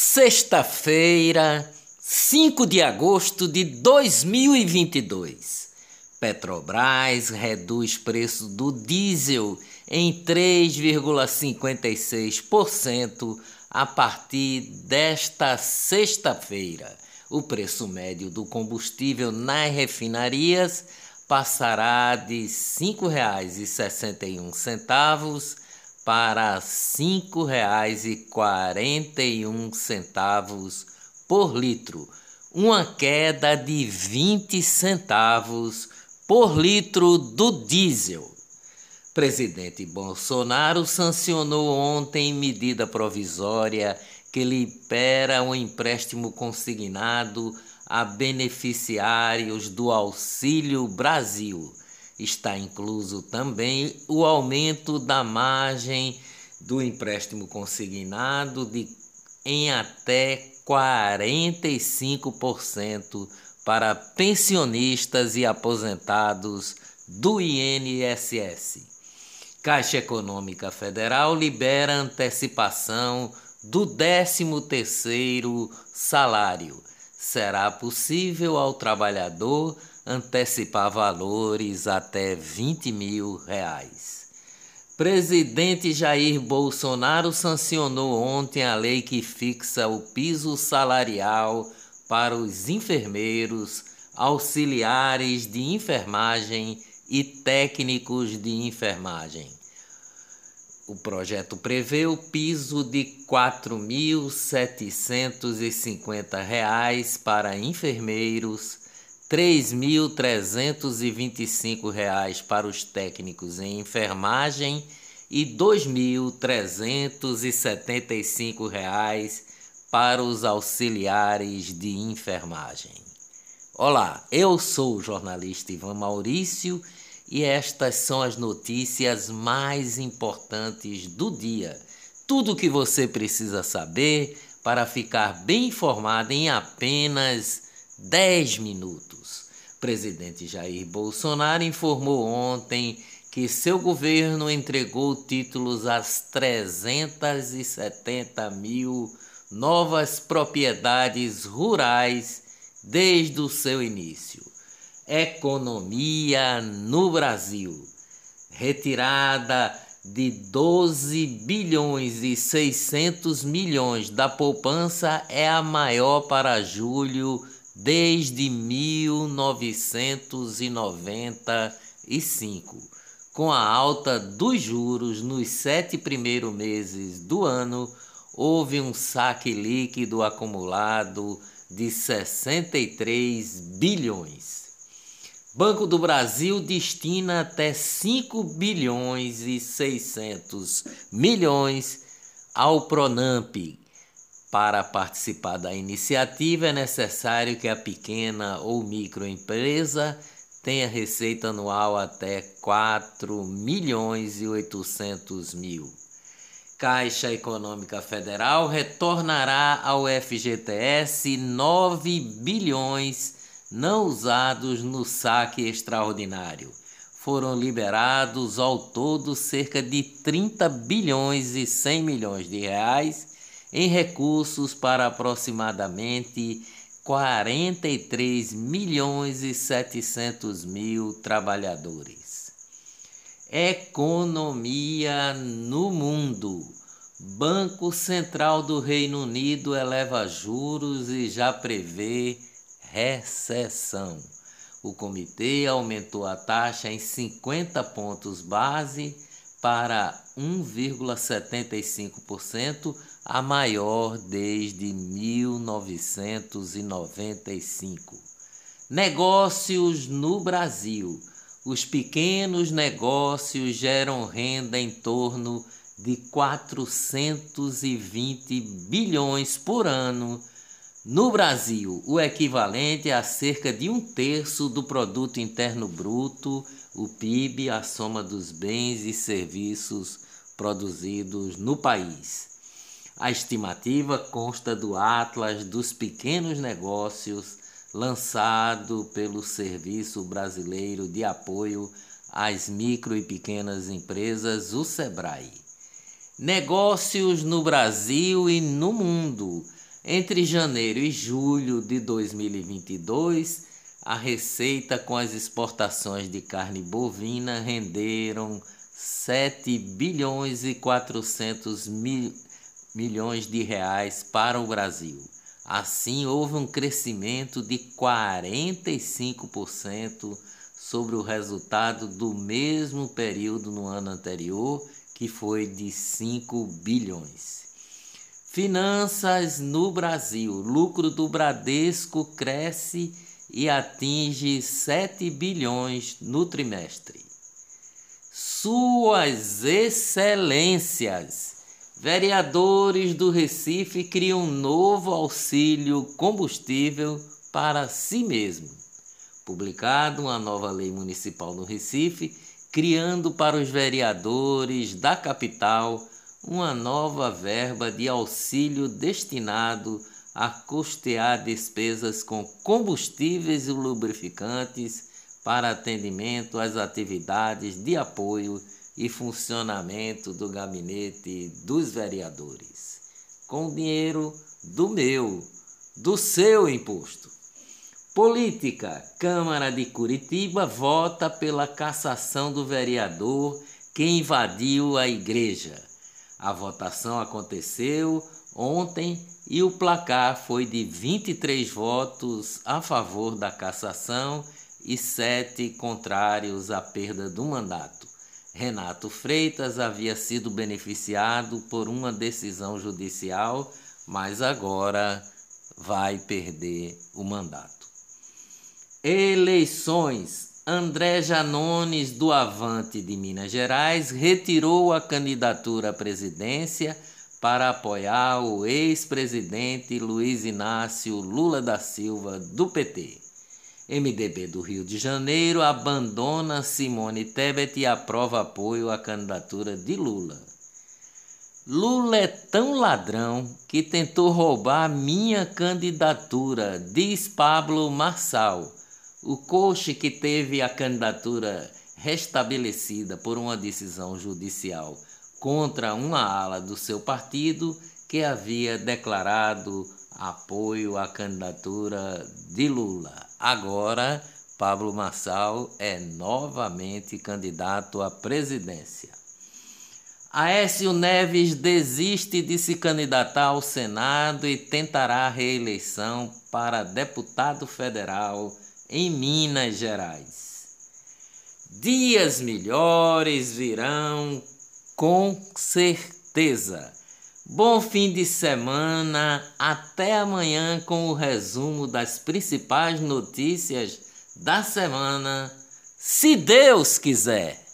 Sexta-feira, 5 de agosto de 2022. Petrobras reduz preço do diesel em 3,56% a partir desta sexta-feira. O preço médio do combustível nas refinarias passará de R$ 5,61 para R$ 5,41 por litro, uma queda de 20 centavos por litro do diesel. Presidente Bolsonaro sancionou ontem medida provisória que libera um empréstimo consignado a beneficiários do Auxílio Brasil está incluso também o aumento da margem do empréstimo consignado de, em até 45% para pensionistas e aposentados do INSS. Caixa Econômica Federal libera antecipação do 13º salário. Será possível ao trabalhador antecipar valores até 20 mil reais. Presidente Jair Bolsonaro sancionou ontem a lei que fixa o piso salarial para os enfermeiros, auxiliares de enfermagem e técnicos de enfermagem. O projeto prevê o piso de R$ 4.750 para enfermeiros, R$ 3.325 para os técnicos em enfermagem e R$ 2.375 para os auxiliares de enfermagem. Olá, eu sou o jornalista Ivan Maurício e estas são as notícias mais importantes do dia. Tudo o que você precisa saber para ficar bem informado em apenas 10 minutos. Presidente Jair Bolsonaro informou ontem que seu governo entregou títulos às 370 mil novas propriedades rurais desde o seu início. Economia no Brasil. Retirada de 12 bilhões e 600 milhões da poupança é a maior para julho desde 1995, com a alta dos juros nos sete primeiros meses do ano, houve um saque líquido acumulado de 63 bilhões. Banco do Brasil destina até 5 bilhões e 600 milhões ao Pronamp, para participar da iniciativa é necessário que a pequena ou microempresa tenha receita anual até 4 milhões e 800 mil. Caixa Econômica Federal retornará ao FGTS 9 bilhões não usados no saque extraordinário. Foram liberados ao todo cerca de 30 bilhões e 100 milhões de reais em recursos para aproximadamente 43 milhões e 700 mil trabalhadores. Economia no mundo. Banco Central do Reino Unido eleva juros e já prevê recessão. O comitê aumentou a taxa em 50 pontos base para 1,75%, a maior desde 1995. Negócios no Brasil. Os pequenos negócios geram renda em torno de 420 bilhões por ano no Brasil, o equivalente a cerca de um terço do produto interno bruto, o PIB, a soma dos bens e serviços produzidos no país. A estimativa consta do Atlas dos Pequenos Negócios, lançado pelo Serviço Brasileiro de Apoio às Micro e Pequenas Empresas, o SEBRAE. Negócios no Brasil e no mundo Entre janeiro e julho de 2022, a receita com as exportações de carne bovina renderam 7 bilhões e 400 mil, milhões de reais para o Brasil. Assim, houve um crescimento de 45% sobre o resultado do mesmo período no ano anterior, que foi de 5 bilhões. Finanças no Brasil. Lucro do Bradesco cresce e atinge 7 bilhões no trimestre. Suas Excelências. Vereadores do Recife criam um novo auxílio combustível para si mesmo. Publicado uma nova lei municipal no Recife, criando para os vereadores da capital uma nova verba de auxílio destinado a custear despesas com combustíveis e lubrificantes para atendimento às atividades de apoio e funcionamento do gabinete dos vereadores, com dinheiro do meu, do seu imposto. Política: Câmara de Curitiba vota pela cassação do vereador que invadiu a igreja. A votação aconteceu ontem e o placar foi de 23 votos a favor da cassação e 7 contrários à perda do mandato. Renato Freitas havia sido beneficiado por uma decisão judicial, mas agora vai perder o mandato. Eleições. André Janones, do Avante de Minas Gerais, retirou a candidatura à presidência para apoiar o ex-presidente Luiz Inácio Lula da Silva, do PT. MDB do Rio de Janeiro abandona Simone Tebet e aprova apoio à candidatura de Lula. Lula é tão ladrão que tentou roubar minha candidatura, diz Pablo Marçal, o coche que teve a candidatura restabelecida por uma decisão judicial contra uma ala do seu partido que havia declarado apoio à candidatura de Lula. Agora, Pablo Marçal é novamente candidato à presidência. Aécio Neves desiste de se candidatar ao Senado e tentará reeleição para deputado federal em Minas Gerais. Dias melhores virão com certeza. Bom fim de semana, até amanhã com o resumo das principais notícias da semana, se Deus quiser.